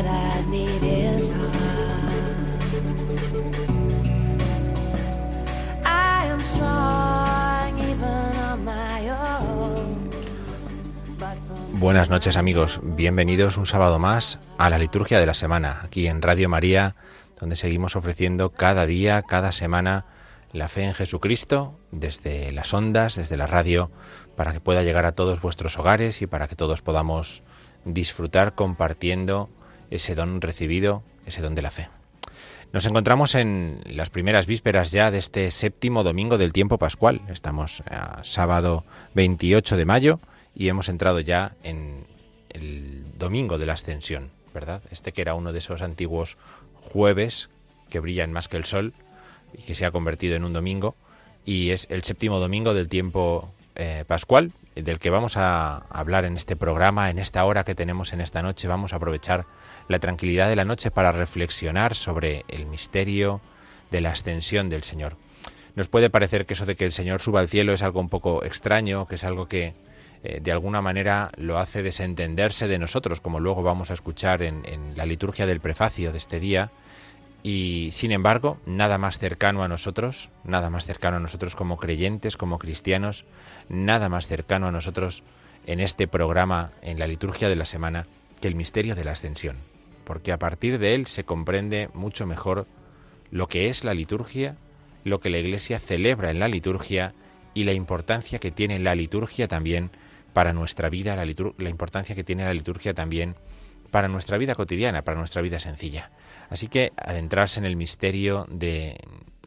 But I need his heart. I am strong even on my own. But from Buenas noches amigos, bienvenidos un sábado más a la liturgia de la semana, aquí en Radio María, donde seguimos ofreciendo cada día, cada semana, la fe en Jesucristo desde las ondas, desde la radio, para que pueda llegar a todos vuestros hogares y para que todos podamos disfrutar compartiendo ese don recibido, ese don de la fe. Nos encontramos en las primeras vísperas ya de este séptimo domingo del tiempo pascual. Estamos a sábado 28 de mayo y hemos entrado ya en el domingo de la ascensión, ¿verdad? Este que era uno de esos antiguos jueves que brillan más que el sol y que se ha convertido en un domingo y es el séptimo domingo del tiempo eh, pascual del que vamos a hablar en este programa, en esta hora que tenemos en esta noche. Vamos a aprovechar la tranquilidad de la noche para reflexionar sobre el misterio de la ascensión del Señor. Nos puede parecer que eso de que el Señor suba al cielo es algo un poco extraño, que es algo que eh, de alguna manera lo hace desentenderse de nosotros, como luego vamos a escuchar en, en la liturgia del prefacio de este día. Y sin embargo, nada más cercano a nosotros, nada más cercano a nosotros como creyentes, como cristianos, nada más cercano a nosotros en este programa, en la liturgia de la semana, que el misterio de la ascensión. Porque a partir de él se comprende mucho mejor lo que es la liturgia, lo que la Iglesia celebra en la liturgia y la importancia que tiene la liturgia también para nuestra vida, la, importancia que tiene la liturgia también para nuestra vida cotidiana, para nuestra vida sencilla. Así que adentrarse en el misterio de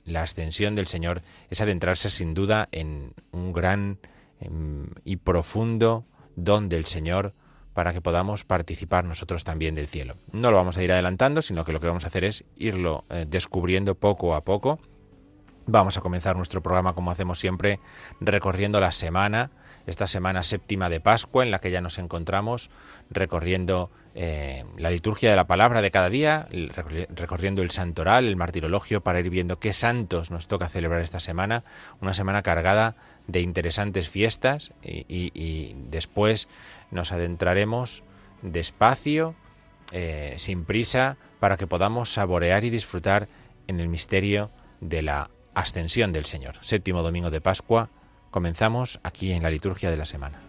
la ascensión del Señor es adentrarse sin duda en un gran em, y profundo don del Señor para que podamos participar nosotros también del cielo. No lo vamos a ir adelantando, sino que lo que vamos a hacer es irlo eh, descubriendo poco a poco. Vamos a comenzar nuestro programa como hacemos siempre, recorriendo la semana, esta semana séptima de Pascua en la que ya nos encontramos, recorriendo eh, la liturgia de la palabra de cada día, recorriendo el santoral, el martirologio, para ir viendo qué santos nos toca celebrar esta semana, una semana cargada de interesantes fiestas y, después nos adentraremos despacio, eh, sin prisa, para que podamos saborear y disfrutar en el misterio de la ascensión del Señor. Séptimo domingo de Pascua, comenzamos aquí en la liturgia de la semana.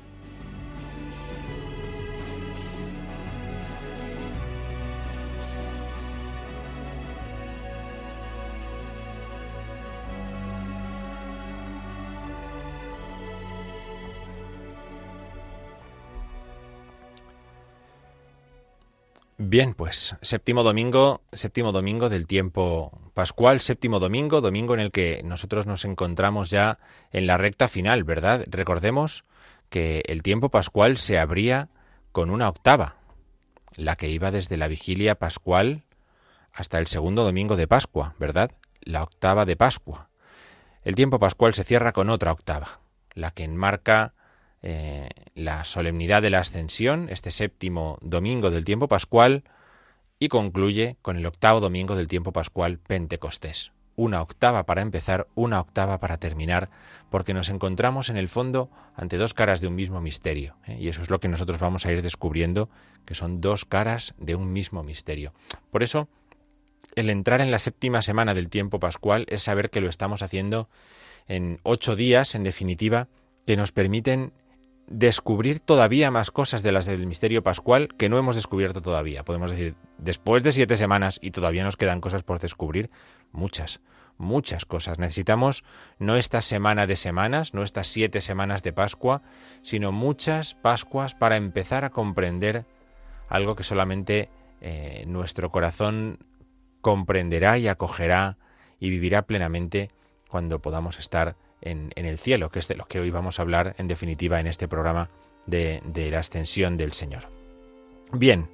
Bien, pues séptimo domingo, séptimo domingo del tiempo pascual, séptimo domingo, domingo en el que nosotros nos encontramos ya en la recta final, ¿verdad? Recordemos que el tiempo pascual se abría con una octava, la que iba desde la vigilia pascual hasta el segundo domingo de Pascua, ¿verdad? La octava de Pascua. El tiempo pascual se cierra con otra octava, la que enmarca eh, la solemnidad de la ascensión, este séptimo domingo del tiempo pascual, y concluye con el octavo domingo del tiempo pascual Pentecostés. Una octava para empezar, una octava para terminar, porque nos encontramos en el fondo ante dos caras de un mismo misterio. ¿eh? Y eso es lo que nosotros vamos a ir descubriendo, que son dos caras de un mismo misterio. Por eso, el entrar en la séptima semana del tiempo pascual es saber que lo estamos haciendo en ocho días, en definitiva, que nos permiten descubrir todavía más cosas de las del misterio pascual que no hemos descubierto todavía. Podemos decir, después de siete semanas y todavía nos quedan cosas por descubrir, muchas, muchas cosas. Necesitamos no esta semana de semanas, no estas siete semanas de Pascua, sino muchas Pascuas para empezar a comprender algo que solamente eh, nuestro corazón comprenderá y acogerá y vivirá plenamente cuando podamos estar en, el cielo, que es de lo que hoy vamos a hablar en definitiva en este programa de, de la ascensión del Señor. Bien,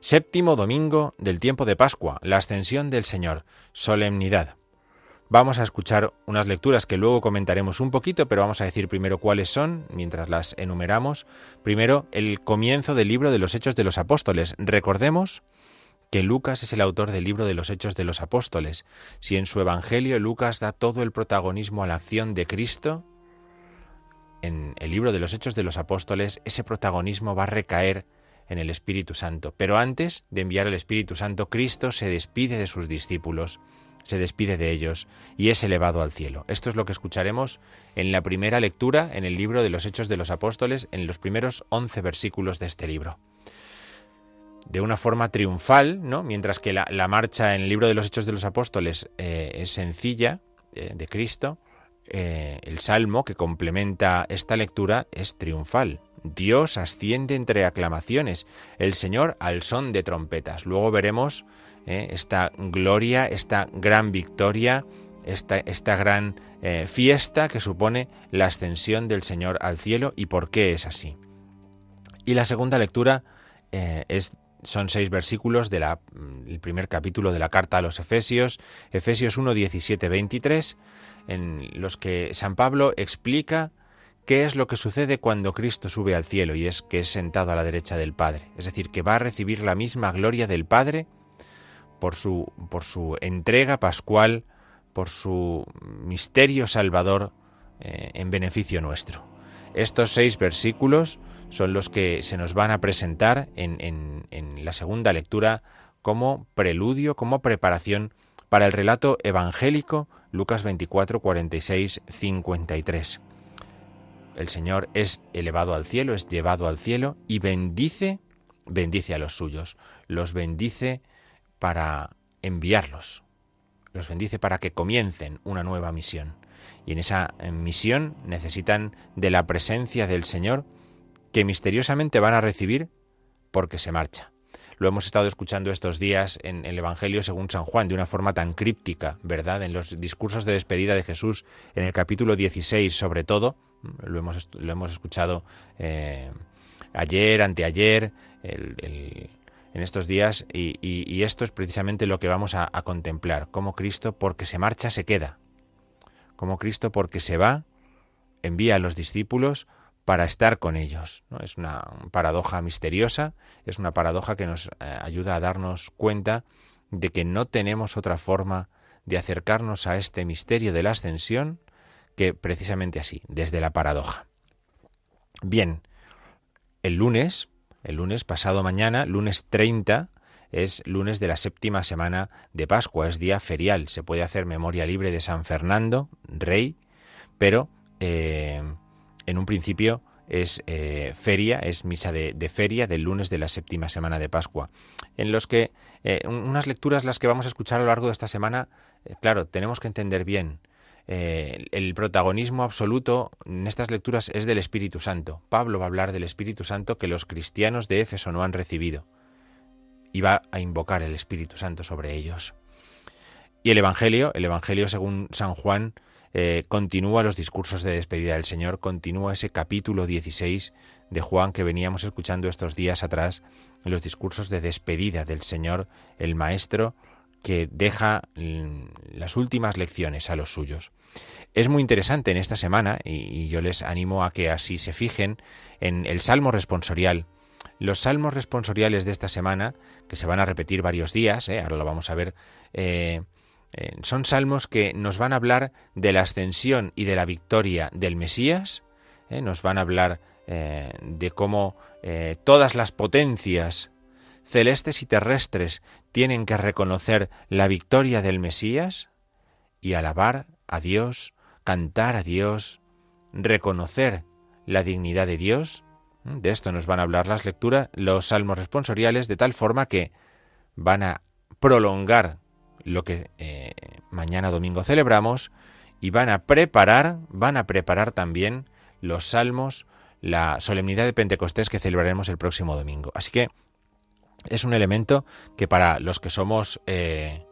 séptimo domingo del tiempo de Pascua, la ascensión del Señor, solemnidad. Vamos a escuchar unas lecturas que luego comentaremos un poquito, pero vamos a decir primero cuáles son, mientras las enumeramos. Primero, el comienzo del libro de los Hechos de los Apóstoles. Recordemos que Lucas es el autor del libro de los Hechos de los Apóstoles. Si en su Evangelio Lucas da todo el protagonismo a la acción de Cristo, en el libro de los Hechos de los Apóstoles ese protagonismo va a recaer en el Espíritu Santo. Pero antes de enviar el Espíritu Santo, Cristo se despide de sus discípulos, se despide de ellos y es elevado al cielo. Esto es lo que escucharemos en la primera lectura en el libro de los Hechos de los Apóstoles, en los primeros once versículos de este libro de una forma triunfal, ¿no? mientras que la, marcha en el libro de los Hechos de los Apóstoles eh, es sencilla, eh, de Cristo, eh, el salmo que complementa esta lectura es triunfal. Dios asciende entre aclamaciones, el Señor al son de trompetas. Luego veremos esta gloria, esta gran victoria, esta, esta gran fiesta que supone la ascensión del Señor al cielo y por qué es así. Y la segunda lectura es son seis versículos del mm, primer capítulo de la carta a los Efesios, Efesios 1, 17, 23, en los que San Pablo explica qué es lo que sucede cuando Cristo sube al cielo y es que es sentado a la derecha del Padre. Es decir, que va a recibir la misma gloria del Padre por su, por su entrega pascual, por su misterio salvador eh, en beneficio nuestro. Estos seis versículos son los que se nos van a presentar en, la segunda lectura como preludio, como preparación para el relato evangélico Lucas 24, 46, 53. El Señor es elevado al cielo, es llevado al cielo y bendice, bendice a los suyos, los bendice para enviarlos, los bendice para que comiencen una nueva misión. Y en esa misión necesitan de la presencia del Señor que misteriosamente van a recibir porque se marcha. Lo hemos estado escuchando estos días en el Evangelio según San Juan, de una forma tan críptica, ¿verdad? En los discursos de despedida de Jesús, en el capítulo 16 sobre todo, lo hemos, lo hemos escuchado eh, ayer, anteayer, en estos días, y, esto es precisamente lo que vamos a, contemplar, cómo Cristo, porque se marcha, se queda, como Cristo, porque se va, envía a los discípulos, para estar con ellos. ¿no? Es una paradoja misteriosa, es una paradoja que nos eh, ayuda a darnos cuenta de que no tenemos otra forma de acercarnos a este misterio de la ascensión que precisamente así, desde la paradoja. Bien, el lunes, el lunes pasado mañana, lunes 30, es lunes de la séptima semana de Pascua, es día ferial, se puede hacer memoria libre de San Fernando, rey, pero eh, en un principio es eh, feria, es misa de, feria del lunes de la séptima semana de Pascua, en los que eh, unas lecturas las que vamos a escuchar a lo largo de esta semana, eh, claro, tenemos que entender bien. el protagonismo absoluto en estas lecturas es del Espíritu Santo. Pablo va a hablar del Espíritu Santo que los cristianos de Éfeso no han recibido y va a invocar el Espíritu Santo sobre ellos. Y el Evangelio, el Evangelio según San Juan, eh, continúa los discursos de despedida del Señor, continúa ese capítulo 16 de Juan que veníamos escuchando estos días atrás, los discursos de despedida del Señor, el Maestro, que deja mm, las últimas lecciones a los suyos. Es muy interesante en esta semana, y, yo les animo a que así se fijen, en el Salmo responsorial. los salmos responsoriales de esta semana, que se van a repetir varios días, ¿eh? ahora lo vamos a ver, eh, eh, son salmos que nos van a hablar de la ascensión y de la victoria del Mesías, nos van a hablar de cómo todas las potencias celestes y terrestres tienen que reconocer la victoria del Mesías y alabar a Dios, cantar a Dios, reconocer la dignidad de Dios. De esto nos van a hablar las lecturas, los salmos responsoriales, de tal forma que van a prolongar lo que eh, mañana domingo celebramos y van a preparar, van a preparar también los salmos, la solemnidad de Pentecostés que celebraremos el próximo domingo. Así que es un elemento que para los que somos eh,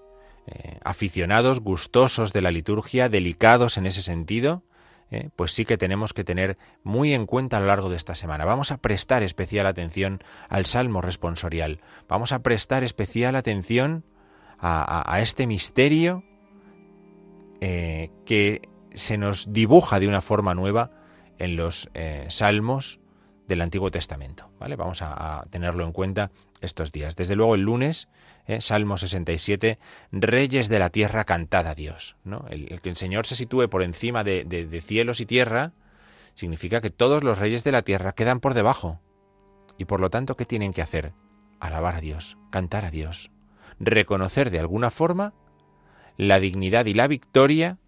eh, aficionados, gustosos de la liturgia, delicados en ese sentido, pues sí que tenemos que tener muy en cuenta a lo largo de esta semana. Vamos a prestar especial atención al Salmo responsorial. Vamos a prestar especial atención a, este misterio que se nos dibuja de una forma nueva en los salmos del Antiguo Testamento. ¿vale? Vamos a, tenerlo en cuenta estos días. Desde luego el lunes, ¿eh? Salmo 67, Reyes de la tierra, cantad a Dios. ¿no? El, que el Señor se sitúe por encima de, de cielos y tierra significa que todos los reyes de la tierra quedan por debajo. Y por lo tanto, ¿qué tienen que hacer? Alabar a Dios, cantar a Dios, reconocer de alguna forma la dignidad y la victoria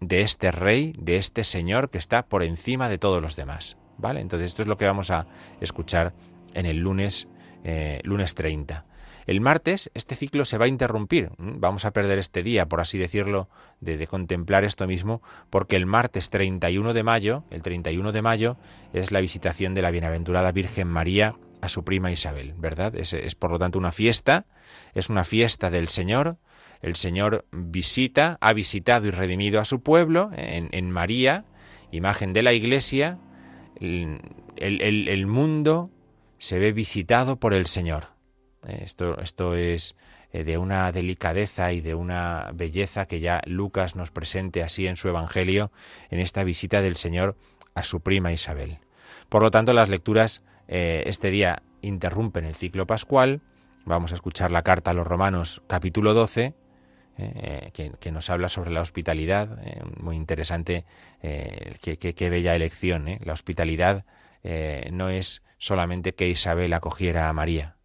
de este rey, de este Señor que está por encima de todos los demás. ¿Vale? Entonces esto es lo que vamos a escuchar en el lunes, eh, lunes 30. El martes este ciclo se va a interrumpir. Vamos a perder este día, por así decirlo, de, de, contemplar esto mismo, porque el martes 31 de mayo, el 31 de mayo, es la visitación de la bienaventurada Virgen María a su prima Isabel, ¿verdad? Es, por lo tanto una fiesta, es una fiesta del Señor. El Señor visita, ha visitado y redimido a su pueblo en, en María, imagen de la Iglesia, el, mundo se ve visitado por el Señor. Eh, esto, esto es eh, de una delicadeza y de una belleza que ya Lucas nos presente así en su Evangelio, en esta visita del Señor a su prima Isabel. Por lo tanto, las lecturas eh, este día interrumpen el ciclo pascual. Vamos a escuchar la carta a los Romanos capítulo 12 eh, que, nos habla sobre la hospitalidad, eh, muy interesante, qué, bella elección. La hospitalidad no es solamente que Isabel acogiera a María,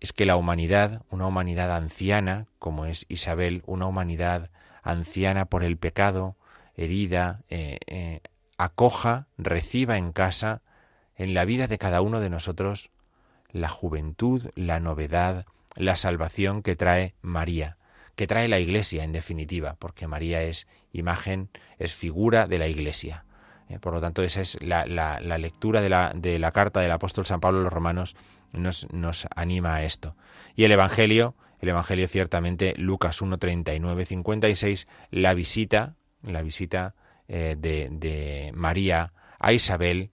es que la humanidad, una humanidad anciana, como es Isabel, una humanidad anciana por el pecado, herida, acoja, reciba en casa, en la vida de cada uno de nosotros, la juventud, la novedad, la salvación que trae María que trae la Iglesia en definitiva, porque María es imagen, es figura de la Iglesia. Eh, por lo tanto, esa es la, lectura de la, de la, carta del apóstol San Pablo a los romanos, nos, anima a esto. Y el Evangelio, el Evangelio ciertamente, Lucas 1, 39, 56, la visita, la visita eh, de, María a Isabel,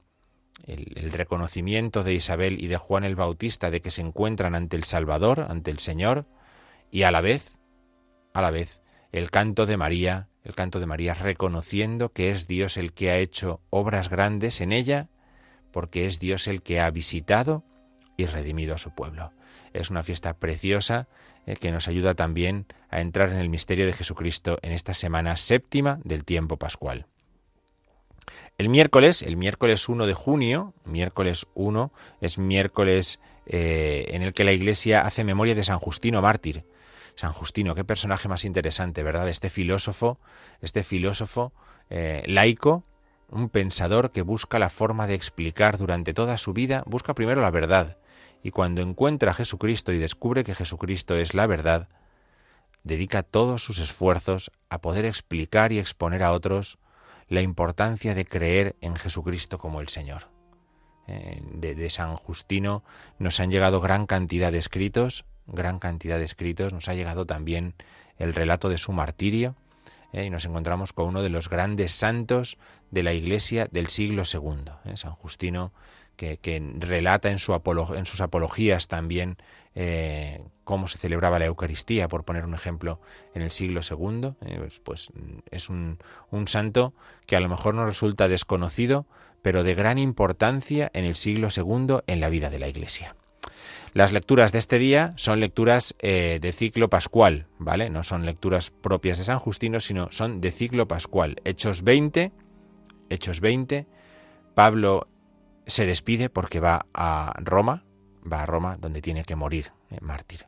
el, reconocimiento de Isabel y de Juan el Bautista de que se encuentran ante el Salvador, ante el Señor, y a la vez a la vez el canto de María, el canto de María reconociendo que es Dios el que ha hecho obras grandes en ella, porque es Dios el que ha visitado y redimido a su pueblo. Es una fiesta preciosa eh, que nos ayuda también a entrar en el misterio de Jesucristo en esta semana séptima del tiempo pascual. El miércoles, el miércoles 1 de junio, miércoles 1, es miércoles eh, en el que la Iglesia hace memoria de San Justino mártir. San Justino, qué personaje más interesante, ¿verdad? Este filósofo, este filósofo eh, laico, un pensador que busca la forma de explicar durante toda su vida, busca primero la verdad, y cuando encuentra a Jesucristo y descubre que Jesucristo es la verdad, dedica todos sus esfuerzos a poder explicar y exponer a otros la importancia de creer en Jesucristo como el Señor. Eh, de, San Justino nos han llegado gran cantidad de escritos gran cantidad de escritos, nos ha llegado también el relato de su martirio ¿eh? y nos encontramos con uno de los grandes santos de la Iglesia del siglo II, ¿eh? San Justino, que, relata en, en, sus apologías también eh, cómo se celebraba la Eucaristía, por poner un ejemplo, en el siglo II, eh, pues, pues, es un, santo que a lo mejor nos resulta desconocido, pero de gran importancia en el siglo II en la vida de la Iglesia. Las lecturas de este día son lecturas eh, de ciclo pascual, ¿vale? No son lecturas propias de San Justino, sino son de ciclo pascual. Hechos 20, Hechos 20, Pablo se despide porque va a Roma, va a Roma donde tiene que morir, eh, mártir.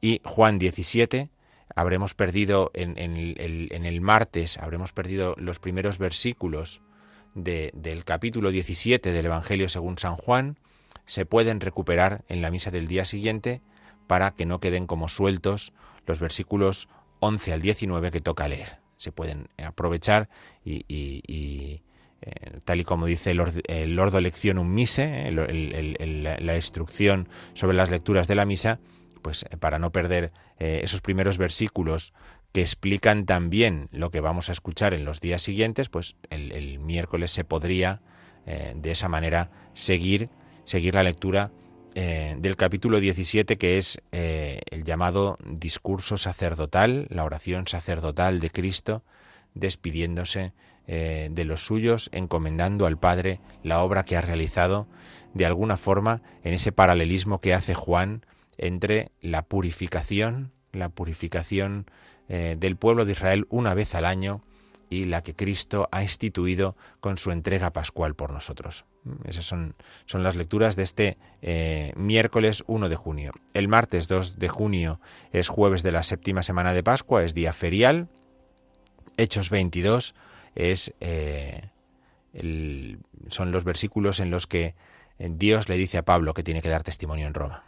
Y Juan 17, habremos perdido en, el, martes, habremos perdido los primeros versículos del capítulo 17 del Evangelio según San Juan, se pueden recuperar en la misa del día siguiente para que no queden como sueltos los versículos 11 al 19 que toca leer. Se pueden aprovechar y eh, tal y como dice el, Ordo Lectionum Mise, eh, la instrucción sobre las lecturas de la misa, pues eh, para no perder esos primeros versículos que explican también lo que vamos a escuchar en los días siguientes, pues el, miércoles se podría de esa manera seguir, seguir la lectura del capítulo 17, que es el llamado discurso sacerdotal, la oración sacerdotal de Cristo, despidiéndose eh, de los suyos, encomendando al Padre la obra que ha realizado, de alguna forma, en ese paralelismo que hace Juan entre la purificación, la purificación eh, del pueblo de Israel una vez al año y la que Cristo ha instituido con su entrega pascual por nosotros. Esas son, son las lecturas de este eh, miércoles 1 de junio. El martes 2 de junio es jueves de la séptima semana de Pascua, es día ferial. Hechos 22 es, eh, son los versículos en los que eh, Dios le dice a Pablo que tiene que dar testimonio en Roma,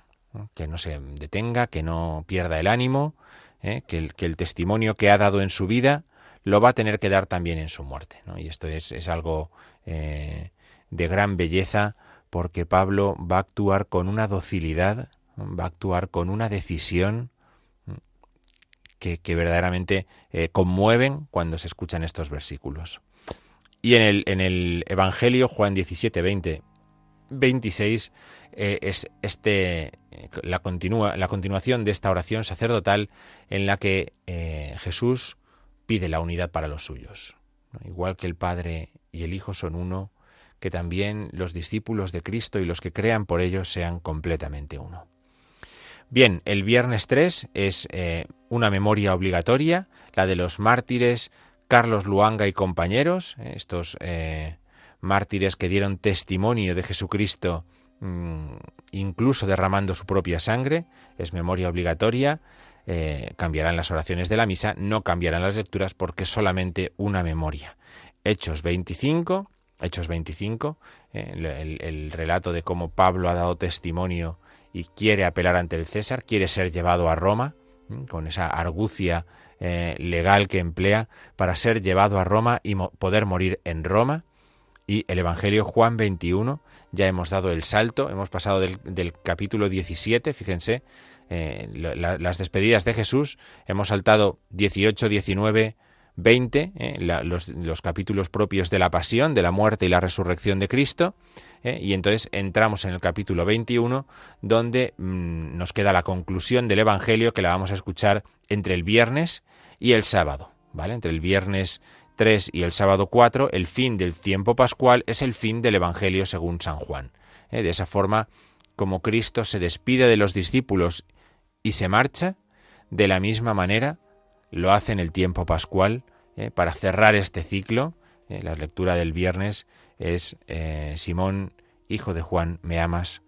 que no se detenga, que no pierda el ánimo, ¿eh? que, el, testimonio que ha dado en su vida lo va a tener que dar también en su muerte. Y esto es, es algo de gran belleza porque Pablo va a actuar con una docilidad, va a actuar con una decisión que, verdaderamente eh, conmueven cuando se escuchan estos versículos. Y en el, en el Evangelio, Juan 17, 20, 26, es este, eh, la, continúa, la continuación de esta oración sacerdotal en la que eh, Jesús pide la unidad para los suyos. Igual que el Padre y el Hijo son uno, que también los discípulos de Cristo y los que crean por ellos sean completamente uno. Bien, el viernes 3 es eh, una memoria obligatoria, la de los mártires Carlos Luanga y compañeros, eh, estos eh, mártires que dieron testimonio de Jesucristo mm, incluso derramando su propia sangre, es memoria obligatoria, cambiarán las oraciones de la misa, no cambiarán las lecturas porque solamente una memoria. Hechos 25, Hechos 25, el relato de cómo Pablo ha dado testimonio y quiere apelar ante el César, quiere ser llevado a Roma, con esa argucia eh, legal que emplea para ser llevado a Roma y poder morir en Roma. Y el Evangelio Juan 21, ya hemos dado el salto, hemos pasado del, capítulo 17, fíjense, eh, las despedidas de Jesús, hemos saltado 18, 19, 20, eh, los, capítulos propios de la pasión, de la muerte y la resurrección de Cristo, eh, y entonces entramos en el capítulo 21, donde mm, nos queda la conclusión del Evangelio que la vamos a escuchar entre el viernes y el sábado, ¿vale? Entre el viernes 3 y el sábado 4, el fin del tiempo pascual es el fin del Evangelio según San Juan. Eh, de esa forma, como Cristo se despide de los discípulos y se marcha, de la misma manera, lo hace en el tiempo pascual eh, para cerrar este ciclo. Eh, la lectura del viernes es eh, Simón, hijo de Juan, ¿me amas?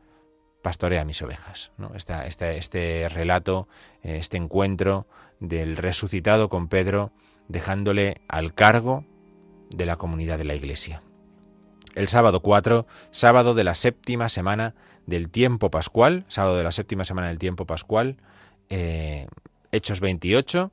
Pastorea mis ovejas. ¿no? este relato, este encuentro del resucitado con Pedro, dejándole al cargo de la comunidad de la Iglesia. El sábado 4, sábado de la séptima semana del tiempo pascual, sábado de la séptima semana del tiempo pascual, Hechos 28,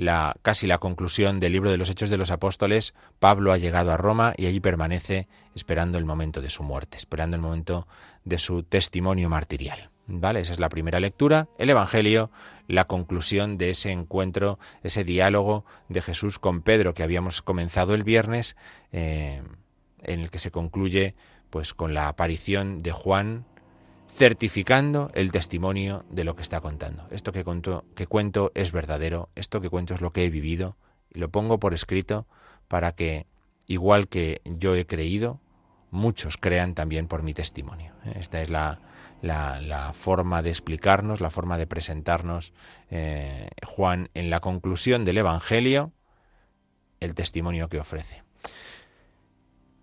la, casi la conclusión del libro de los Hechos de los Apóstoles, Pablo ha llegado a Roma y allí permanece esperando el momento de su muerte, esperando el momento de su testimonio martirial. ¿Vale? Esa es la primera lectura, el Evangelio, la conclusión de ese encuentro, ese diálogo de Jesús con Pedro que habíamos comenzado el viernes, eh, en el que se concluye pues con la aparición de Juan certificando el testimonio de lo que está contando. Esto que cuento, que cuento es verdadero, esto que cuento es lo que he vivido y lo pongo por escrito para que, igual que yo he creído, muchos crean también por mi testimonio. Esta es la, forma de explicarnos, la forma de presentarnos eh, Juan en la conclusión del Evangelio, el testimonio que ofrece.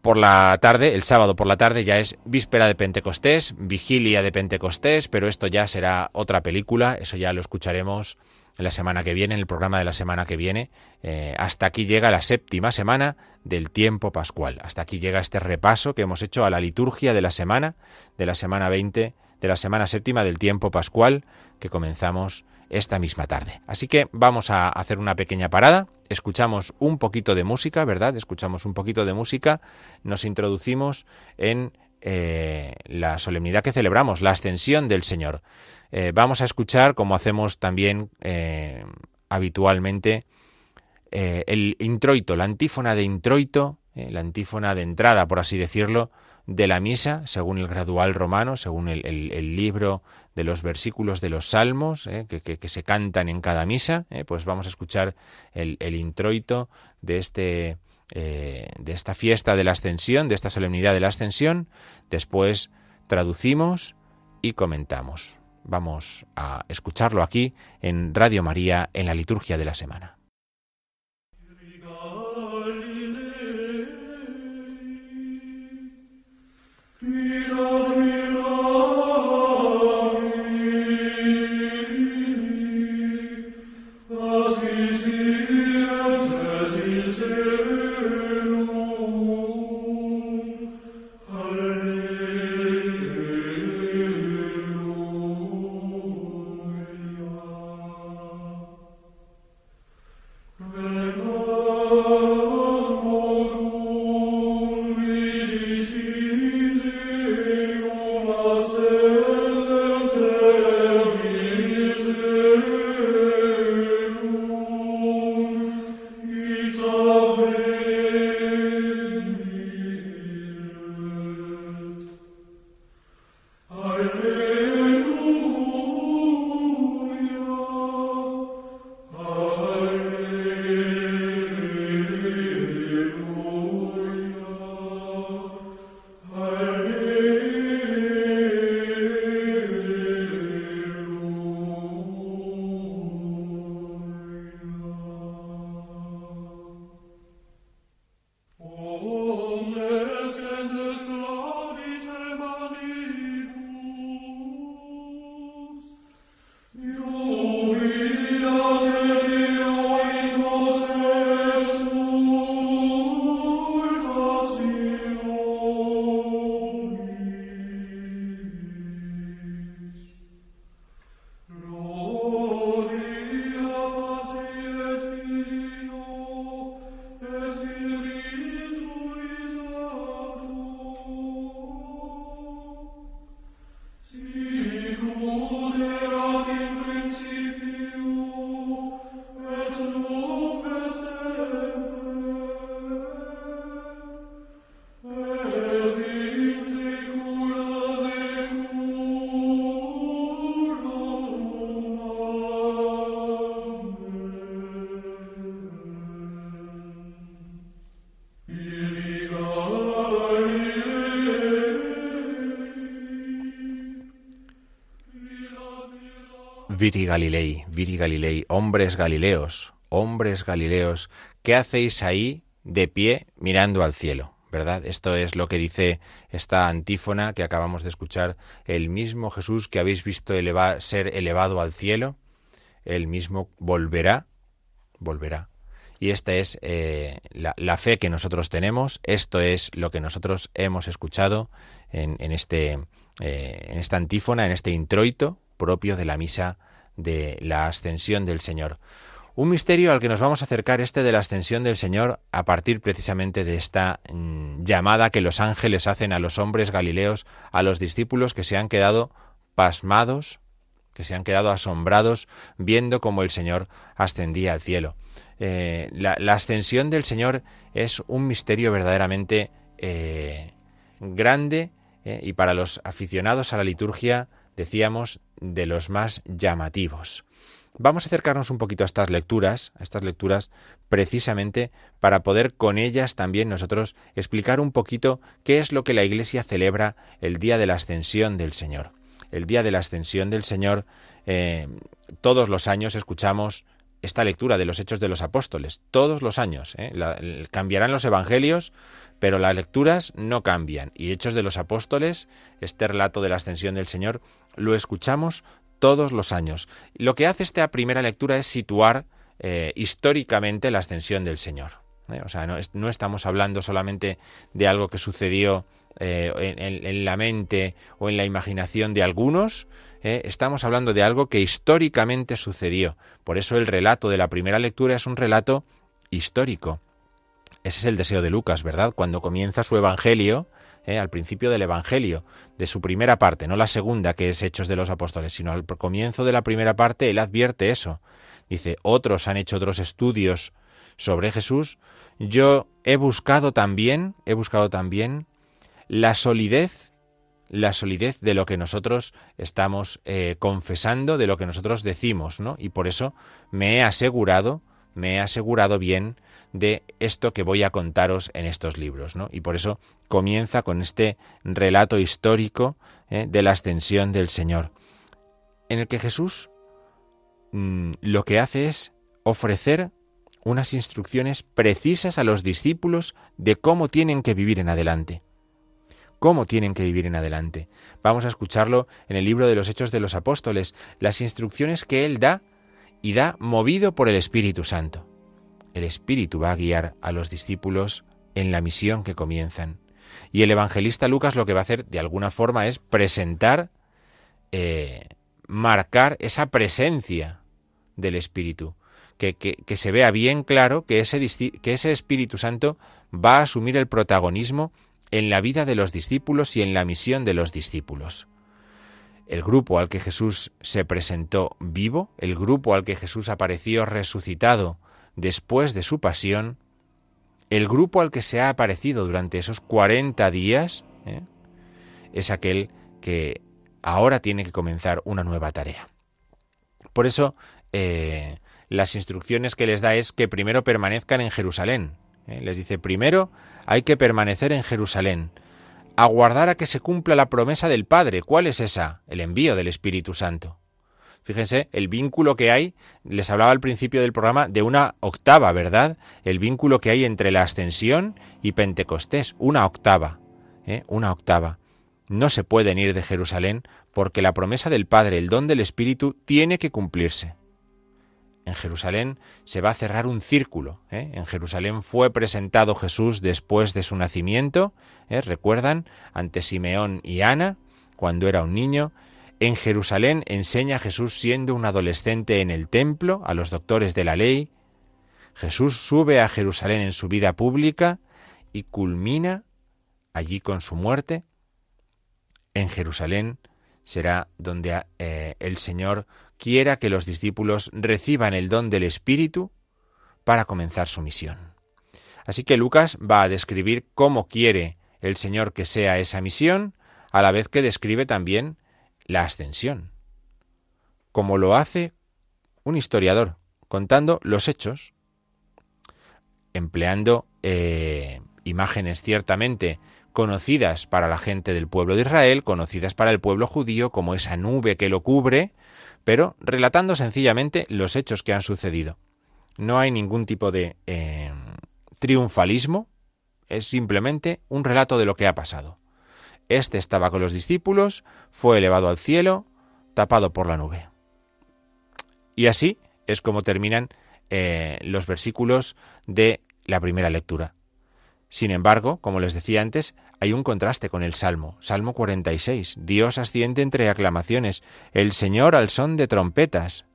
Por la tarde, el sábado por la tarde ya es víspera de Pentecostés, vigilia de Pentecostés, pero esto ya será otra película, eso ya lo escucharemos la semana que viene, en el programa de la semana que viene. Eh, hasta aquí llega la séptima semana del tiempo pascual. Hasta aquí llega este repaso que hemos hecho a la liturgia de la semana, de la semana 20, de la semana séptima del tiempo pascual, que comenzamos esta misma tarde. Así que vamos a hacer una pequeña parada, escuchamos un poquito de música, ¿verdad? Escuchamos un poquito de música, nos introducimos en eh, la solemnidad que celebramos, la ascensión del Señor. Eh, vamos a escuchar, como hacemos también eh, habitualmente, el introito, la antífona de introito, la antífona de entrada, por así decirlo, de la misa, según el gradual romano, según el, libro de los versículos de los salmos, que, se cantan en cada misa, pues vamos a escuchar el, introito de este eh, de esta fiesta de la ascensión, de esta solemnidad de la ascensión, después traducimos y comentamos. Vamos a escucharlo aquí en Radio María en la liturgia de la semana. Filo Viri Galilei, Viri Galilei, hombres galileos, hombres galileos, ¿qué hacéis ahí de pie mirando al cielo? ¿Verdad? Esto es lo que dice esta antífona que acabamos de escuchar. El mismo Jesús que habéis visto ser elevado al cielo, el mismo volverá, volverá. Y esta es eh, la, fe que nosotros tenemos, esto es lo que nosotros hemos escuchado en, este, eh, en esta antífona, en este introito propio de la misa de la ascensión del Señor. Un misterio al que nos vamos a acercar, este de la ascensión del Señor, a partir precisamente de esta mm, llamada que los ángeles hacen a los hombres galileos, a los discípulos que se han quedado pasmados, que se han quedado asombrados viendo cómo el Señor ascendía al cielo. Eh, la, ascensión del Señor es un misterio verdaderamente eh, grande eh, y para los aficionados a la liturgia, decíamos, de los más llamativos. Vamos a acercarnos un poquito a estas lecturas, a estas lecturas precisamente para poder con ellas también nosotros explicar un poquito qué es lo que la Iglesia celebra el día de la ascensión del Señor. El día de la ascensión del Señor, eh, todos los años escuchamos esta lectura de los Hechos de los Apóstoles, todos los años. ¿eh? cambiarán los Evangelios, pero las lecturas no cambian. Y Hechos de los Apóstoles, este relato de la ascensión del Señor, lo escuchamos todos los años. Lo que hace esta primera lectura es situar eh, históricamente la ascensión del Señor. ¿eh? O sea, no, estamos hablando solamente de algo que sucedió eh, en, la mente o en la imaginación de algunos, estamos hablando de algo que históricamente sucedió. Por eso el relato de la primera lectura es un relato histórico. Ese es el deseo de Lucas, ¿verdad? Cuando comienza su Evangelio, ¿eh? al principio del Evangelio, de su primera parte, no la segunda que es Hechos de los Apóstoles, sino al comienzo de la primera parte, él advierte eso. Dice, otros han hecho otros estudios sobre Jesús. Yo he buscado también, he buscado también la solidez, la solidez de lo que nosotros estamos eh, confesando, de lo que nosotros decimos, ¿no? Y por eso me he asegurado, me he asegurado bien de esto que voy a contaros en estos libros. ¿no? Y por eso comienza con este relato histórico ¿eh? de la ascensión del Señor, en el que Jesús mm, lo que hace es ofrecer unas instrucciones precisas a los discípulos de cómo tienen que vivir en adelante. Cómo tienen que vivir en adelante. Vamos a escucharlo en el libro de los Hechos de los Apóstoles, las instrucciones que Él da y da movido por el Espíritu Santo el Espíritu va a guiar a los discípulos en la misión que comienzan. Y el evangelista Lucas lo que va a hacer de alguna forma es presentar, eh, marcar esa presencia del Espíritu. Que, se vea bien claro que ese Espíritu Santo va a asumir el protagonismo en la vida de los discípulos y en la misión de los discípulos. El grupo al que Jesús se presentó vivo, el grupo al que Jesús apareció resucitado después de su pasión, el grupo al que se ha aparecido durante esos 40 días ¿eh? es aquel que ahora tiene que comenzar una nueva tarea. Por eso, eh, las instrucciones que les da es que primero permanezcan en Jerusalén. ¿Eh? Les dice, primero hay que permanecer en Jerusalén, aguardar a que se cumpla la promesa del Padre. ¿Cuál es esa? El envío del Espíritu Santo. Fíjense el vínculo que hay, les hablaba al principio del programa de una octava, ¿verdad? El vínculo que hay entre la ascensión y Pentecostés, una octava, ¿eh? una octava. No se pueden ir de Jerusalén porque la promesa del Padre, el don del Espíritu, tiene que cumplirse. En Jerusalén se va a cerrar un círculo. ¿eh? En Jerusalén fue presentado Jesús después de su nacimiento, ¿eh? recuerdan, ante Simeón y Ana, cuando era un niño, en Jerusalén enseña Jesús siendo un adolescente en el templo a los doctores de la ley. Jesús sube a Jerusalén en su vida pública y culmina allí con su muerte. En Jerusalén será donde eh, el Señor quiera que los discípulos reciban el don del Espíritu para comenzar su misión. Así que Lucas va a describir cómo quiere el Señor que sea esa misión, a la vez que describe también la ascensión, como lo hace un historiador, contando los hechos, empleando eh, imágenes ciertamente conocidas para la gente del pueblo de Israel, conocidas para el pueblo judío, como esa nube que lo cubre, pero relatando sencillamente los hechos que han sucedido. No hay ningún tipo de eh, triunfalismo, es simplemente un relato de lo que ha pasado. Este estaba con los discípulos, fue elevado al cielo, tapado por la nube. Y así es como terminan eh, los versículos de la primera lectura. Sin embargo, como les decía antes, hay un contraste con el Salmo, Salmo 46. Dios asciende entre aclamaciones, el Señor al son de trompetas.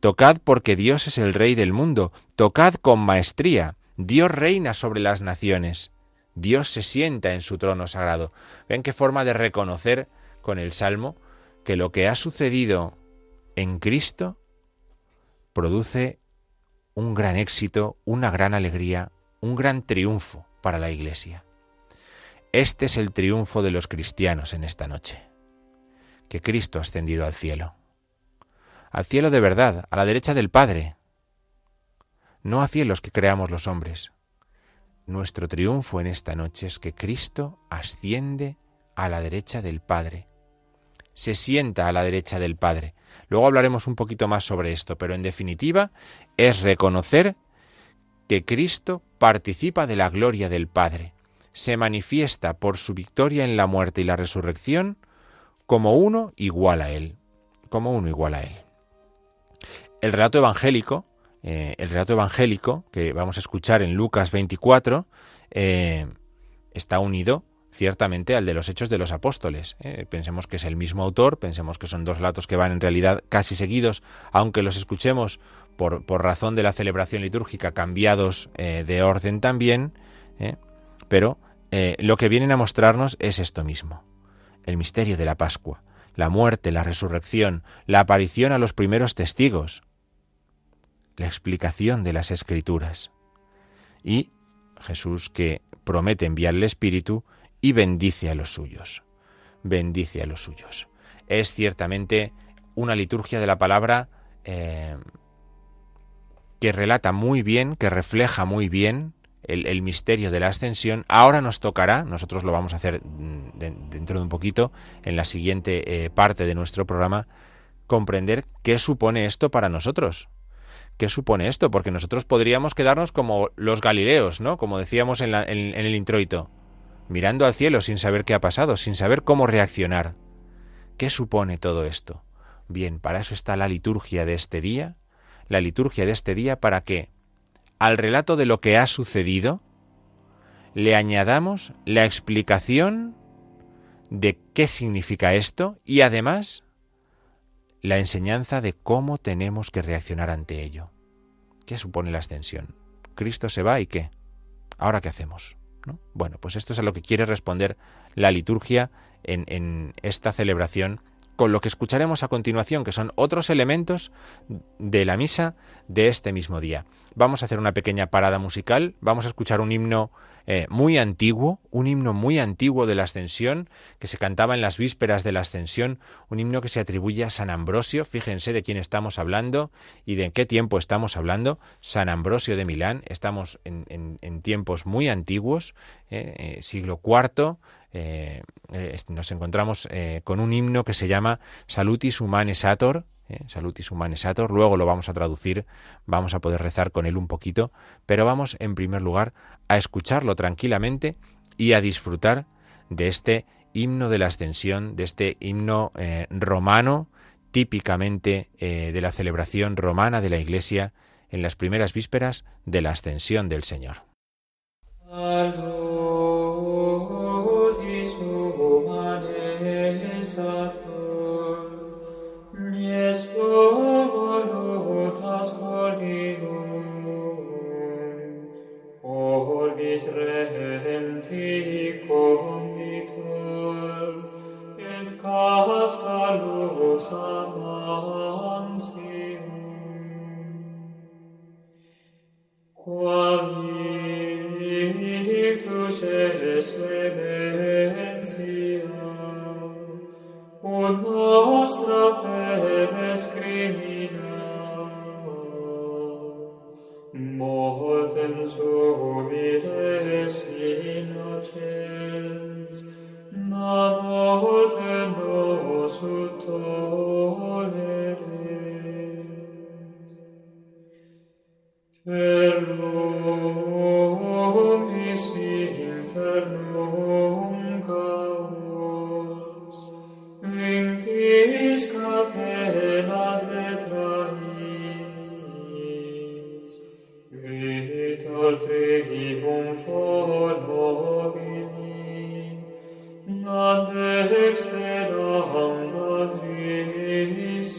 Tocad porque Dios es el Rey del mundo, tocad con maestría, Dios reina sobre las naciones. Dios se sienta en su trono sagrado. Ven qué forma de reconocer con el Salmo que lo que ha sucedido en Cristo produce un gran éxito, una gran alegría, un gran triunfo para la Iglesia. Este es el triunfo de los cristianos en esta noche, que Cristo ha ascendido al cielo, al cielo de verdad, a la derecha del Padre, no a cielos que creamos los hombres. Nuestro triunfo en esta noche es que Cristo asciende a la derecha del Padre, se sienta a la derecha del Padre. Luego hablaremos un poquito más sobre esto, pero en definitiva es reconocer que Cristo participa de la gloria del Padre, se manifiesta por su victoria en la muerte y la resurrección como uno igual a Él, como uno igual a Él. El relato evangélico, eh, el relato evangélico que vamos a escuchar en Lucas 24, eh, está unido ciertamente al de los Hechos de los Apóstoles. Eh, pensemos que es el mismo autor, pensemos que son dos relatos que van en realidad casi seguidos, aunque los escuchemos por, razón de la celebración litúrgica cambiados eh, de orden también, eh, pero lo que vienen a mostrarnos es esto mismo, el misterio de la Pascua, la muerte, la resurrección, la aparición a los primeros testigos, la explicación de las escrituras y Jesús que promete enviar el Espíritu y bendice a los suyos. Bendice a los suyos. Es ciertamente una liturgia de la palabra eh, que relata muy bien, que refleja muy bien el, misterio de la ascensión. Ahora nos tocará, nosotros lo vamos a hacer mm, dentro de un poquito, en la siguiente eh, parte de nuestro programa, comprender qué supone esto para nosotros. ¿Qué supone esto? Porque nosotros podríamos quedarnos como los galileos, ¿no? Como decíamos en, en el introito mirando al cielo sin saber qué ha pasado, sin saber cómo reaccionar. ¿Qué supone todo esto? Bien, para eso está la liturgia de este día, la liturgia de este día para que al relato de lo que ha sucedido le añadamos la explicación de qué significa esto y además la enseñanza de cómo tenemos que reaccionar ante ello. ¿Qué supone la ascensión? Cristo se va y qué? ¿Ahora qué hacemos? Bueno, pues esto es a lo que quiere responder la liturgia en, en esta celebración con lo que escucharemos a continuación, que son otros elementos de la misa de este mismo día. Vamos a hacer una pequeña parada musical, vamos a escuchar un himno eh, muy antiguo, un himno muy antiguo de la Ascensión, que se cantaba en las vísperas de la Ascensión, un himno que se atribuye a San Ambrosio, fíjense de quién estamos hablando y de en qué tiempo estamos hablando, San Ambrosio de Milán, estamos en, tiempos muy antiguos, eh, eh, siglo IV, nos encontramos con un himno que se llama Salutis Humanes Sator, ¿eh? Salutis Humanesator, luego lo vamos a traducir, vamos a poder rezar con él un poquito, pero vamos en primer lugar a escucharlo tranquilamente y a disfrutar de este himno de la ascensión, de este himno eh, romano, típicamente eh, de la celebración romana de la Iglesia en las primeras vísperas de la ascensión del Señor. Eis redenti cognitor, et casta lux amantium. Qua victus es clementia, ut nostra fere scrimi potem suum ides innocens, namo te nos toleres. Per lumpis infernum caos, vinctis catenas Igitur Teum for nobili, non dex te dam patris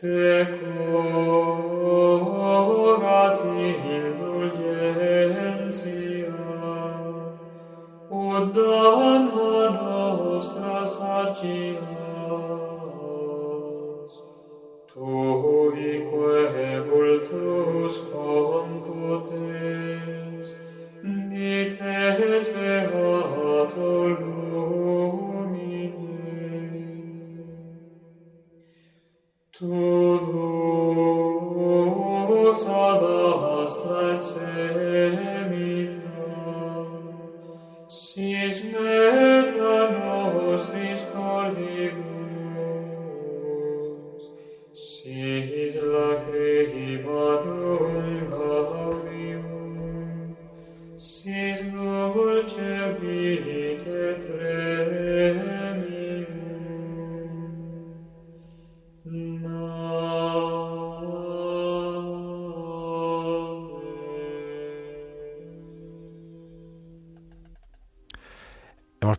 Te curati indulgentia, ut Domno nostra sarcia, Oh vultus computes, dites beato lumine. Tu lux ad astra semita, sis me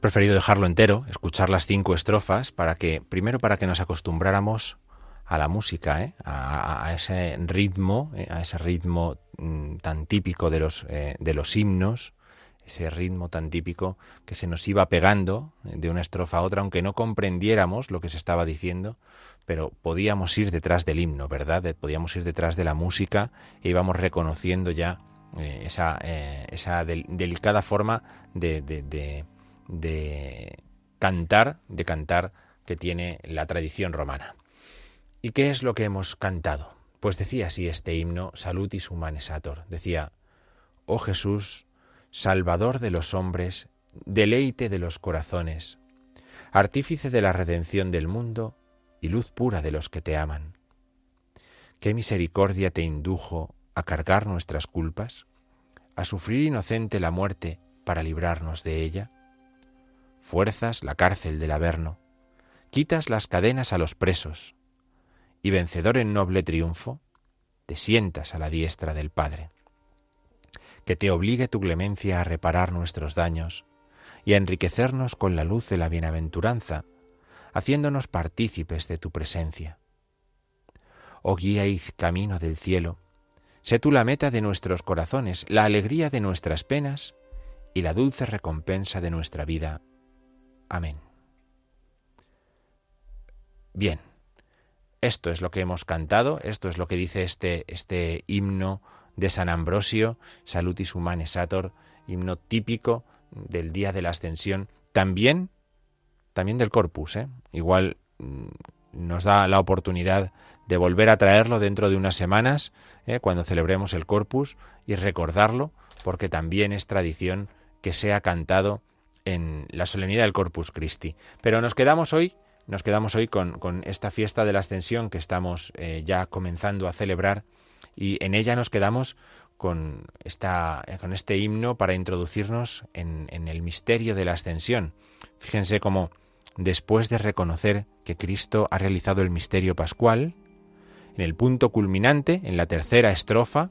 preferido dejarlo entero, escuchar las cinco estrofas, para que, primero para que nos acostumbráramos a la música, ¿eh? a, ese ritmo, ¿eh? a ese ritmo mm, tan típico de los, eh, de los himnos, ese ritmo tan típico que se nos iba pegando de una estrofa a otra, aunque no comprendiéramos lo que se estaba diciendo, pero podíamos ir detrás del himno, ¿verdad? Podíamos ir detrás de la música e íbamos reconociendo ya esa, esa delicada forma de de cantar, de cantar que tiene la tradición romana. ¿Y qué es lo que hemos cantado? Pues decía así este himno, Salutis Humanesator. Decía, Oh Jesús, Salvador de los hombres, deleite de los corazones, artífice de la redención del mundo y luz pura de los que te aman. ¿Qué misericordia te indujo a cargar nuestras culpas, a sufrir inocente la muerte para librarnos de ella? Fuerzas la cárcel del Averno, quitas las cadenas a los presos, y vencedor en noble triunfo, te sientas a la diestra del Padre. Que te obligue tu clemencia a reparar nuestros daños y a enriquecernos con la luz de la bienaventuranza, haciéndonos partícipes de tu presencia. Oh guía y camino del cielo, sé tú la meta de nuestros corazones, la alegría de nuestras penas y la dulce recompensa de nuestra vida. Amén. Bien, esto es lo que hemos cantado, esto es lo que dice este, este himno de San Ambrosio, Salutis Humane Sator, himno típico del día de la ascensión, también, también del Corpus, ¿eh? igual mm, nos da la oportunidad de volver a traerlo dentro de unas semanas, ¿eh? cuando celebremos el Corpus, y recordarlo, porque también es tradición que sea cantado en la solemnidad del Corpus Christi. Pero nos quedamos hoy, nos quedamos hoy con, esta fiesta de la Ascensión que estamos eh, ya comenzando a celebrar y en ella nos quedamos con, esta, con este himno para introducirnos en, en el misterio de la Ascensión. Fíjense cómo después de reconocer que Cristo ha realizado el misterio pascual, en el punto culminante, en la tercera estrofa,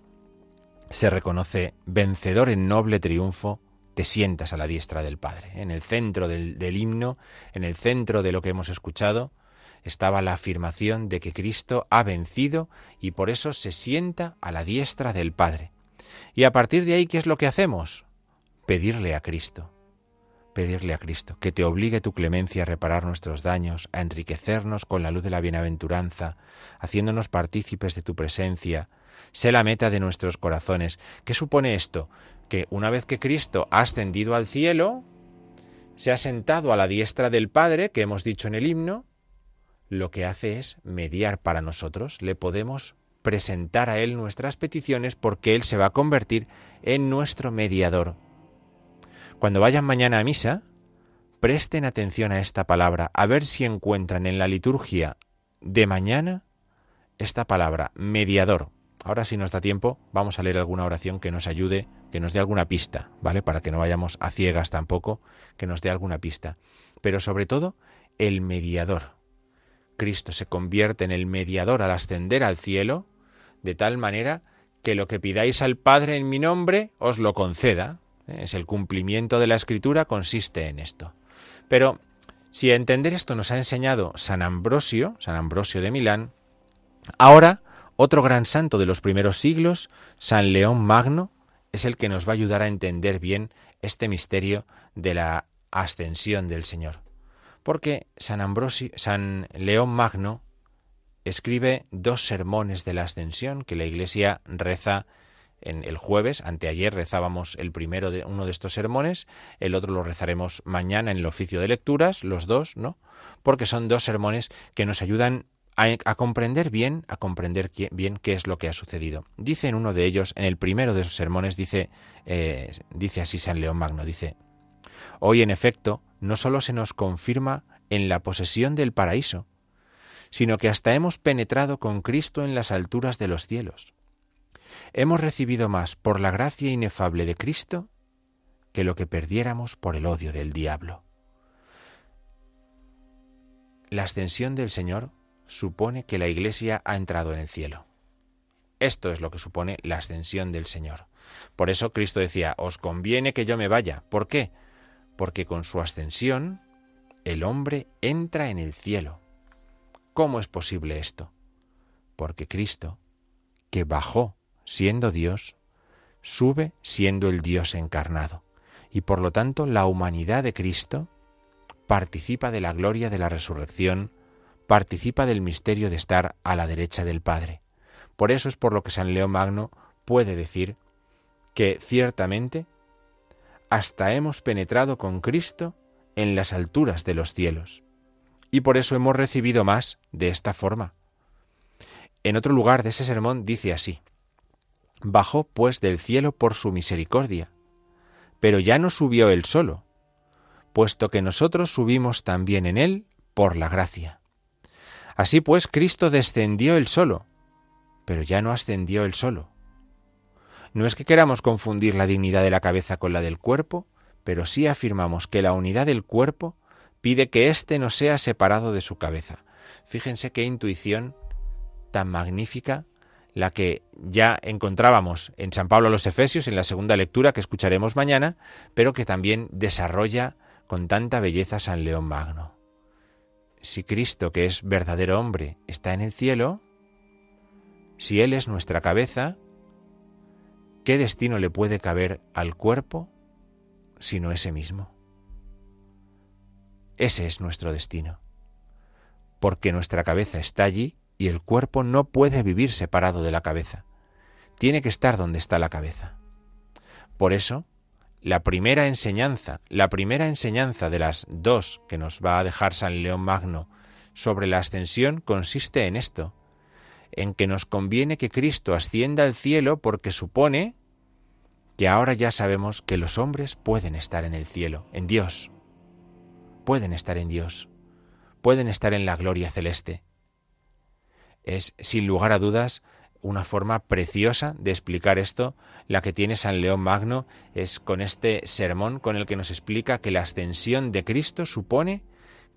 se reconoce vencedor en noble triunfo te sientas a la diestra del Padre. En el centro del, himno, en el centro de lo que hemos escuchado, estaba la afirmación de que Cristo ha vencido y por eso se sienta a la diestra del Padre. Y a partir de ahí, ¿qué es lo que hacemos? Pedirle a Cristo, pedirle a Cristo, que te obligue tu clemencia a reparar nuestros daños, a enriquecernos con la luz de la bienaventuranza, haciéndonos partícipes de tu presencia. Sé la meta de nuestros corazones. ¿Qué supone esto? Que una vez que Cristo ha ascendido al cielo, se ha sentado a la diestra del Padre, que hemos dicho en el himno, lo que hace es mediar para nosotros. Le podemos presentar a Él nuestras peticiones porque Él se va a convertir en nuestro mediador. Cuando vayan mañana a misa, presten atención a esta palabra, a ver si encuentran en la liturgia de mañana esta palabra, mediador. Ahora si nos da tiempo, vamos a leer alguna oración que nos ayude, que nos dé alguna pista, ¿vale? Para que no vayamos a ciegas tampoco, que nos dé alguna pista. Pero sobre todo, el mediador. Cristo se convierte en el mediador al ascender al cielo, de tal manera que lo que pidáis al Padre en mi nombre os lo conceda. Es el cumplimiento de la Escritura, consiste en esto. Pero si a entender esto nos ha enseñado San Ambrosio, San Ambrosio de Milán, ahora otro gran santo de los primeros siglos, San León Magno, es el que nos va a ayudar a entender bien este misterio de la ascensión del Señor. Porque San Ambrosio, San León Magno escribe dos sermones de la ascensión que la Iglesia reza en el jueves, anteayer rezábamos el primero de uno de estos sermones, el otro lo rezaremos mañana en el oficio de lecturas, los dos, ¿no? Porque son dos sermones que nos ayudan a, comprender bien, a comprender bien qué es lo que ha sucedido. Dice en uno de ellos, en el primero de sus sermones, dice, eh, dice así San León Magno, dice, hoy en efecto no solo se nos confirma en la posesión del paraíso, sino que hasta hemos penetrado con Cristo en las alturas de los cielos. Hemos recibido más por la gracia inefable de Cristo que lo que perdiéramos por el odio del diablo. La ascensión del Señor supone que la Iglesia ha entrado en el cielo. Esto es lo que supone la ascensión del Señor. Por eso Cristo decía, os conviene que yo me vaya. ¿Por qué? Porque con su ascensión el hombre entra en el cielo. ¿Cómo es posible esto? Porque Cristo, que bajó siendo Dios, sube siendo el Dios encarnado. Y por lo tanto la humanidad de Cristo participa de la gloria de la resurrección, participa del misterio de estar a la derecha del Padre. Por eso es por lo que San León Magno puede decir que ciertamente hasta hemos penetrado con Cristo en las alturas de los cielos. Y por eso hemos recibido más de esta forma. En otro lugar de ese sermón dice así, Bajó pues del cielo por su misericordia, pero ya no subió él solo, puesto que nosotros subimos también en él por la gracia. Así pues, Cristo descendió él solo, pero ya no ascendió él solo. No es que queramos confundir la dignidad de la cabeza con la del cuerpo, pero sí afirmamos que la unidad del cuerpo pide que éste no sea separado de su cabeza. Fíjense qué intuición tan magnífica la que ya encontrábamos en San Pablo a los Efesios en la segunda lectura que escucharemos mañana, pero que también desarrolla con tanta belleza San León Magno. Si Cristo, que es verdadero hombre, está en el cielo, si Él es nuestra cabeza, ¿qué destino le puede caber al cuerpo sino ese mismo. Ese es nuestro destino, porque nuestra cabeza está allí y el cuerpo no puede vivir separado de la cabeza. Tiene que estar donde está la cabeza. Por eso, la primera enseñanza, la primera enseñanza de las dos que nos va a dejar San León Magno sobre la ascensión consiste en esto, en que nos conviene que Cristo ascienda al cielo porque supone que ahora ya sabemos que los hombres pueden estar en el cielo, en Dios. Pueden estar en Dios. Pueden estar en la gloria celeste. Es, sin lugar a dudas, una forma preciosa de explicar esto, la que tiene San León Magno, es con este sermón con el que nos explica que la ascensión de Cristo supone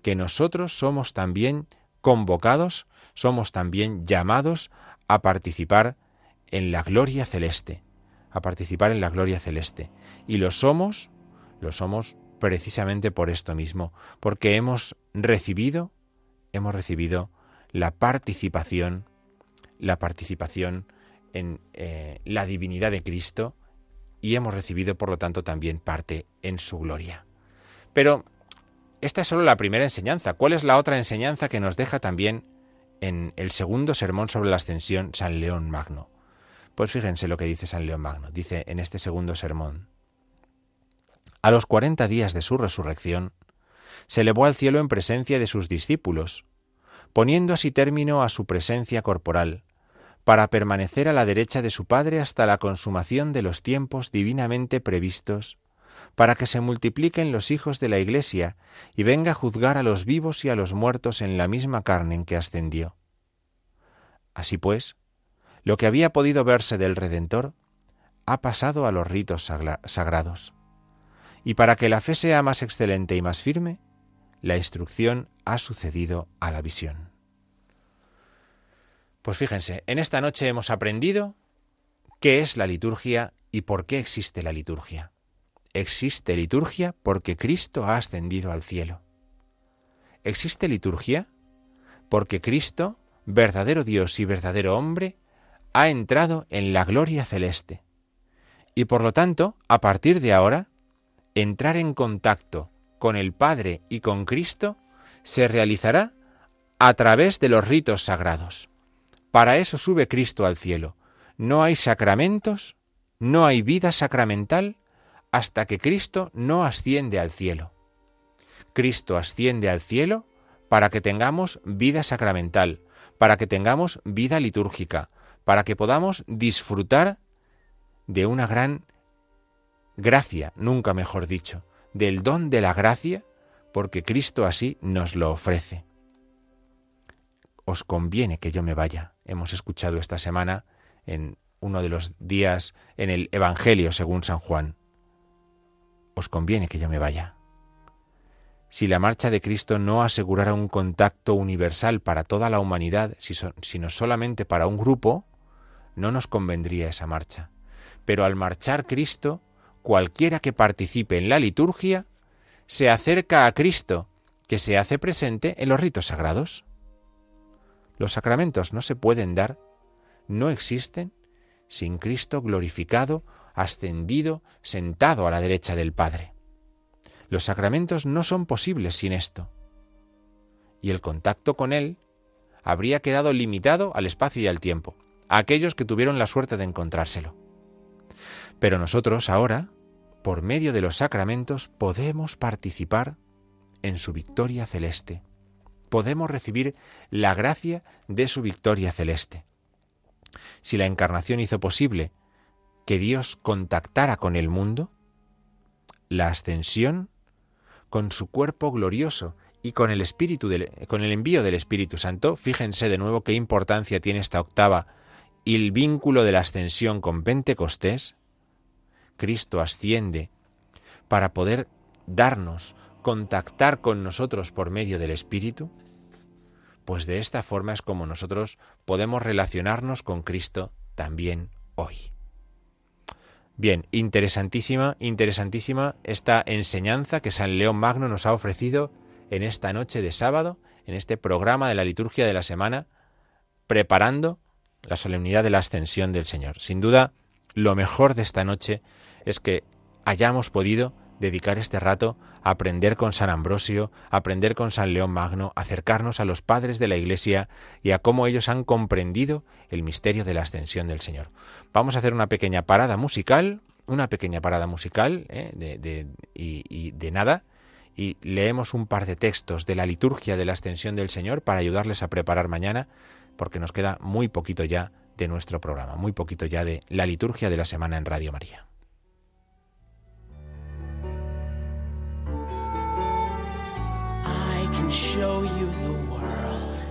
que nosotros somos también convocados, somos también llamados a participar en la gloria celeste a participar en la gloria celeste. Y lo somos, lo somos precisamente por esto mismo, porque hemos recibido, hemos recibido la participación, la participación en eh, la divinidad de Cristo y hemos recibido, por lo tanto, también parte en su gloria. Pero esta es solo la primera enseñanza. ¿Cuál es la otra enseñanza que nos deja también en el segundo sermón sobre la ascensión San León Magno? Pues fíjense lo que dice San León Magno. Dice en este segundo sermón. A los cuarenta días de su resurrección, se elevó al cielo en presencia de sus discípulos, poniendo así término a su presencia corporal, para permanecer a la derecha de su Padre hasta la consumación de los tiempos divinamente previstos, para que se multipliquen los hijos de la Iglesia y venga a juzgar a los vivos y a los muertos en la misma carne en que ascendió. Así pues, lo que había podido verse del Redentor ha pasado a los ritos sagrados. Y para que la fe sea más excelente y más firme, la instrucción ha sucedido a la visión. Pues fíjense, en esta noche hemos aprendido qué es la liturgia y por qué existe la liturgia. Existe liturgia porque Cristo ha ascendido al cielo. Existe liturgia porque Cristo, verdadero Dios y verdadero hombre, ha entrado en la gloria celeste. Y por lo tanto, a partir de ahora, entrar en contacto con el Padre y con Cristo se realizará a través de los ritos sagrados. Para eso sube Cristo al cielo. No hay sacramentos, no hay vida sacramental hasta que Cristo no asciende al cielo. Cristo asciende al cielo para que tengamos vida sacramental, para que tengamos vida litúrgica, para que podamos disfrutar de una gran gracia, nunca mejor dicho, del don de la gracia, porque Cristo así nos lo ofrece. Os conviene que yo me vaya. Hemos escuchado esta semana en uno de los días en el Evangelio según San Juan. Os conviene que yo me vaya. Si la marcha de Cristo no asegurara un contacto universal para toda la humanidad, sino solamente para un grupo, no nos convendría esa marcha. Pero al marchar Cristo, cualquiera que participe en la liturgia se acerca a Cristo, que se hace presente en los ritos sagrados. Los sacramentos no se pueden dar, no existen, sin Cristo glorificado, ascendido, sentado a la derecha del Padre. Los sacramentos no son posibles sin esto. Y el contacto con Él habría quedado limitado al espacio y al tiempo, a aquellos que tuvieron la suerte de encontrárselo. Pero nosotros ahora, por medio de los sacramentos, podemos participar en su victoria celeste. Podemos recibir la gracia de su victoria celeste. Si la encarnación hizo posible que Dios contactara con el mundo, la ascensión, con su cuerpo glorioso y con el espíritu con el envío del Espíritu Santo, fíjense de nuevo qué importancia tiene esta octava y el vínculo de la ascensión con Pentecostés, Cristo asciende para poder darnos, contactar con nosotros por medio del Espíritu, pues de esta forma es como nosotros podemos relacionarnos con Cristo también hoy. Bien, interesantísima, interesantísima esta enseñanza que San León Magno nos ha ofrecido en esta noche de sábado, en este programa de la liturgia de la semana, preparando la solemnidad de la ascensión del Señor. Sin duda, lo mejor de esta noche es que hayamos podido dedicar este rato a aprender con San Ambrosio, a aprender con San León Magno, acercarnos a los padres de la Iglesia y a cómo ellos han comprendido el misterio de la ascensión del Señor. Vamos a hacer una pequeña parada musical, una pequeña parada musical ¿eh? de, y de nada, y leemos un par de textos de la liturgia de la ascensión del Señor para ayudarles a preparar mañana, porque nos queda muy poquito ya de nuestro programa, muy poquito ya de la liturgia de la semana en Radio María. Show you the world.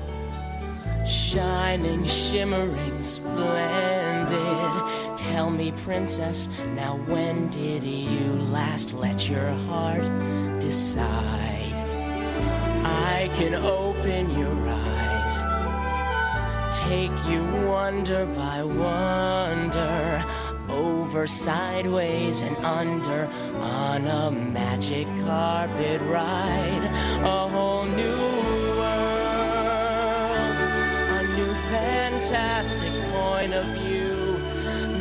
Shining, shimmering, splendid. Tell me, princess, now when did you last let your heart decide? I can open your eyes, take you wonder by wonder over, sideways, and under on a magic carpet ride. A whole new world, a new fantastic point of view.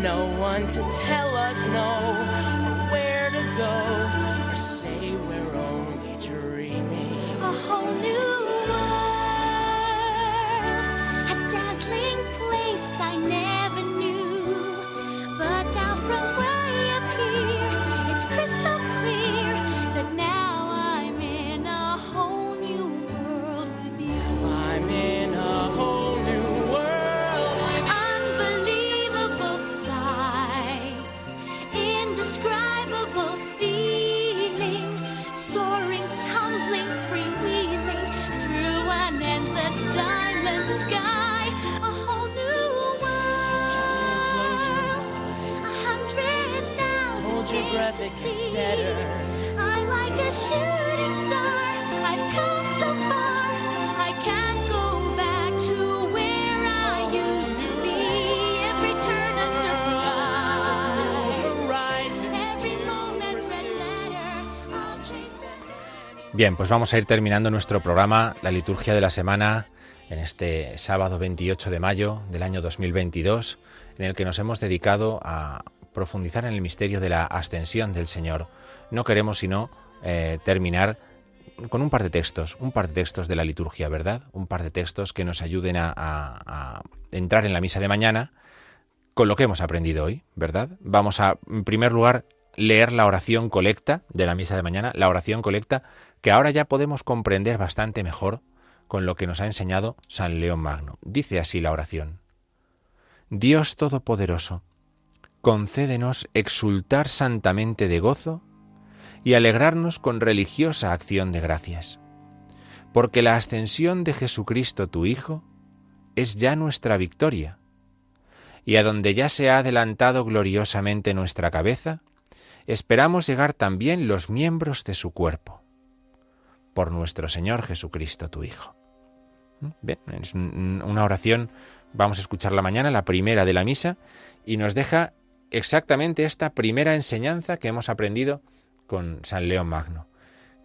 No one to tell us no, or where to go, Bien, pues vamos a ir terminando nuestro programa, la liturgia de la semana, en este sábado 28 de mayo del año 2022, en el que nos hemos dedicado a profundizar en el misterio de la ascensión del Señor. No queremos sino eh, terminar con un par de textos, un par de textos de la liturgia, ¿verdad? Un par de textos que nos ayuden a, entrar en la misa de mañana con lo que hemos aprendido hoy, ¿verdad? Vamos a, en primer lugar, leer la oración colecta de la misa de mañana, la oración colecta que ahora ya podemos comprender bastante mejor con lo que nos ha enseñado San León Magno. Dice así la oración. Dios Todopoderoso, concédenos exultar santamente de gozo y alegrarnos con religiosa acción de gracias, porque la ascensión de Jesucristo tu Hijo es ya nuestra victoria, y a donde ya se ha adelantado gloriosamente nuestra cabeza, esperamos llegar también los miembros de su cuerpo, por nuestro Señor Jesucristo tu Hijo. ¿Mm? Es una oración, vamos a escucharla mañana, la primera de la misa, y nos deja exactamente esta primera enseñanza que hemos aprendido con San León Magno,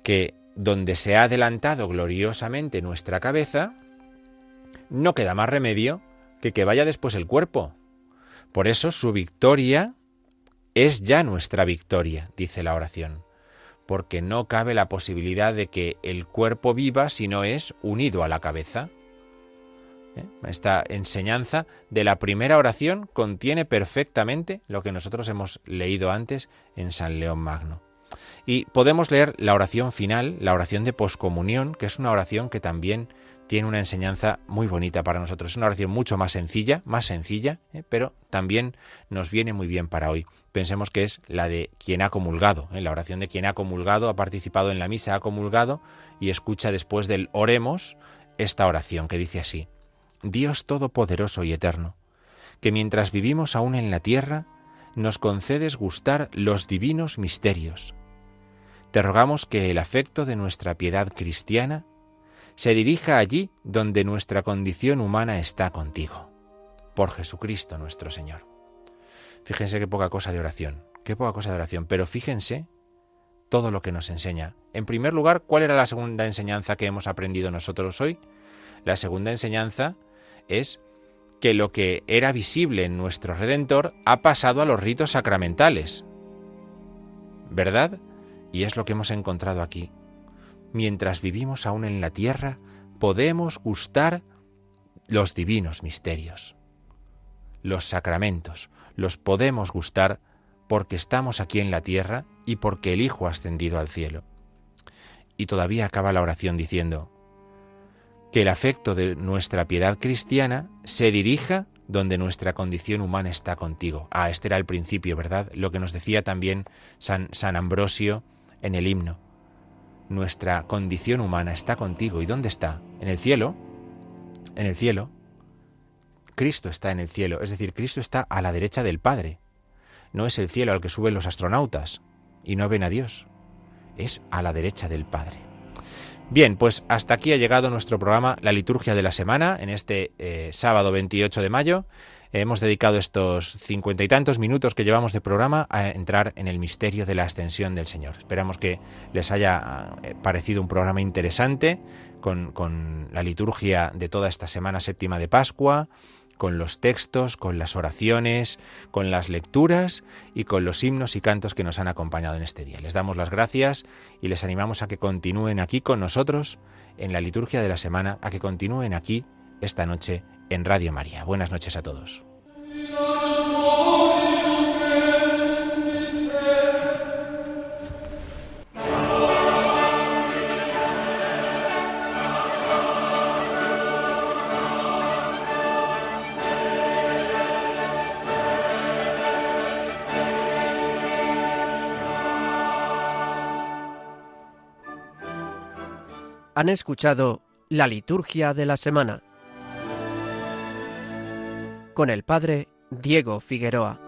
que donde se ha adelantado gloriosamente nuestra cabeza, no queda más remedio que que vaya después el cuerpo. Por eso su victoria es ya nuestra victoria, dice la oración, porque no cabe la posibilidad de que el cuerpo viva si no es unido a la cabeza. ¿Eh? Esta enseñanza de la primera oración contiene perfectamente lo que nosotros hemos leído antes en San León Magno. Y podemos leer la oración final, la oración de poscomunión, que es una oración que también tiene una enseñanza muy bonita para nosotros. Es una oración mucho más sencilla, más sencilla, ¿eh? pero también nos viene muy bien para hoy. Pensemos que es la de quien ha comulgado, ¿eh? la oración de quien ha comulgado, ha participado en la misa, ha comulgado y escucha después del oremos esta oración que dice así, Dios Todopoderoso y Eterno, que mientras vivimos aún en la tierra, nos concedes gustar los divinos misterios. Te rogamos que el afecto de nuestra piedad cristiana se dirija allí donde nuestra condición humana está contigo. Por Jesucristo nuestro Señor. Fíjense qué poca cosa de oración, qué poca cosa de oración, pero fíjense todo lo que nos enseña. En primer lugar, ¿cuál era la segunda enseñanza que hemos aprendido nosotros hoy? La segunda enseñanza es que lo que era visible en nuestro Redentor ha pasado a los ritos sacramentales. ¿Verdad? Y es lo que hemos encontrado aquí mientras vivimos aún en la tierra, podemos gustar los divinos misterios. Los sacramentos los podemos gustar porque estamos aquí en la tierra y porque el Hijo ha ascendido al cielo. Y todavía acaba la oración diciendo, que el afecto de nuestra piedad cristiana se dirija donde nuestra condición humana está contigo. Ah, este era el principio, ¿verdad? Lo que nos decía también San, San Ambrosio en el himno nuestra condición humana está contigo. ¿Y dónde está? En el cielo. En el cielo. Cristo está en el cielo, es decir, Cristo está a la derecha del Padre. No es el cielo al que suben los astronautas y no ven a Dios. Es a la derecha del Padre. Bien, pues hasta aquí ha llegado nuestro programa La Liturgia de la Semana en este eh, sábado 28 de mayo. Hemos dedicado estos cincuenta y tantos minutos que llevamos de programa a entrar en el misterio de la ascensión del Señor. Esperamos que les haya eh, parecido un programa interesante con, con la liturgia de toda esta semana séptima de Pascua, con los textos, con las oraciones, con las lecturas y con los himnos y cantos que nos han acompañado en este día. Les damos las gracias y les animamos a que continúen aquí con nosotros en la liturgia de la semana, a que continúen aquí esta noche en Radio María. Buenas noches a todos. Han escuchado la liturgia de la semana con el Padre Diego Figueroa.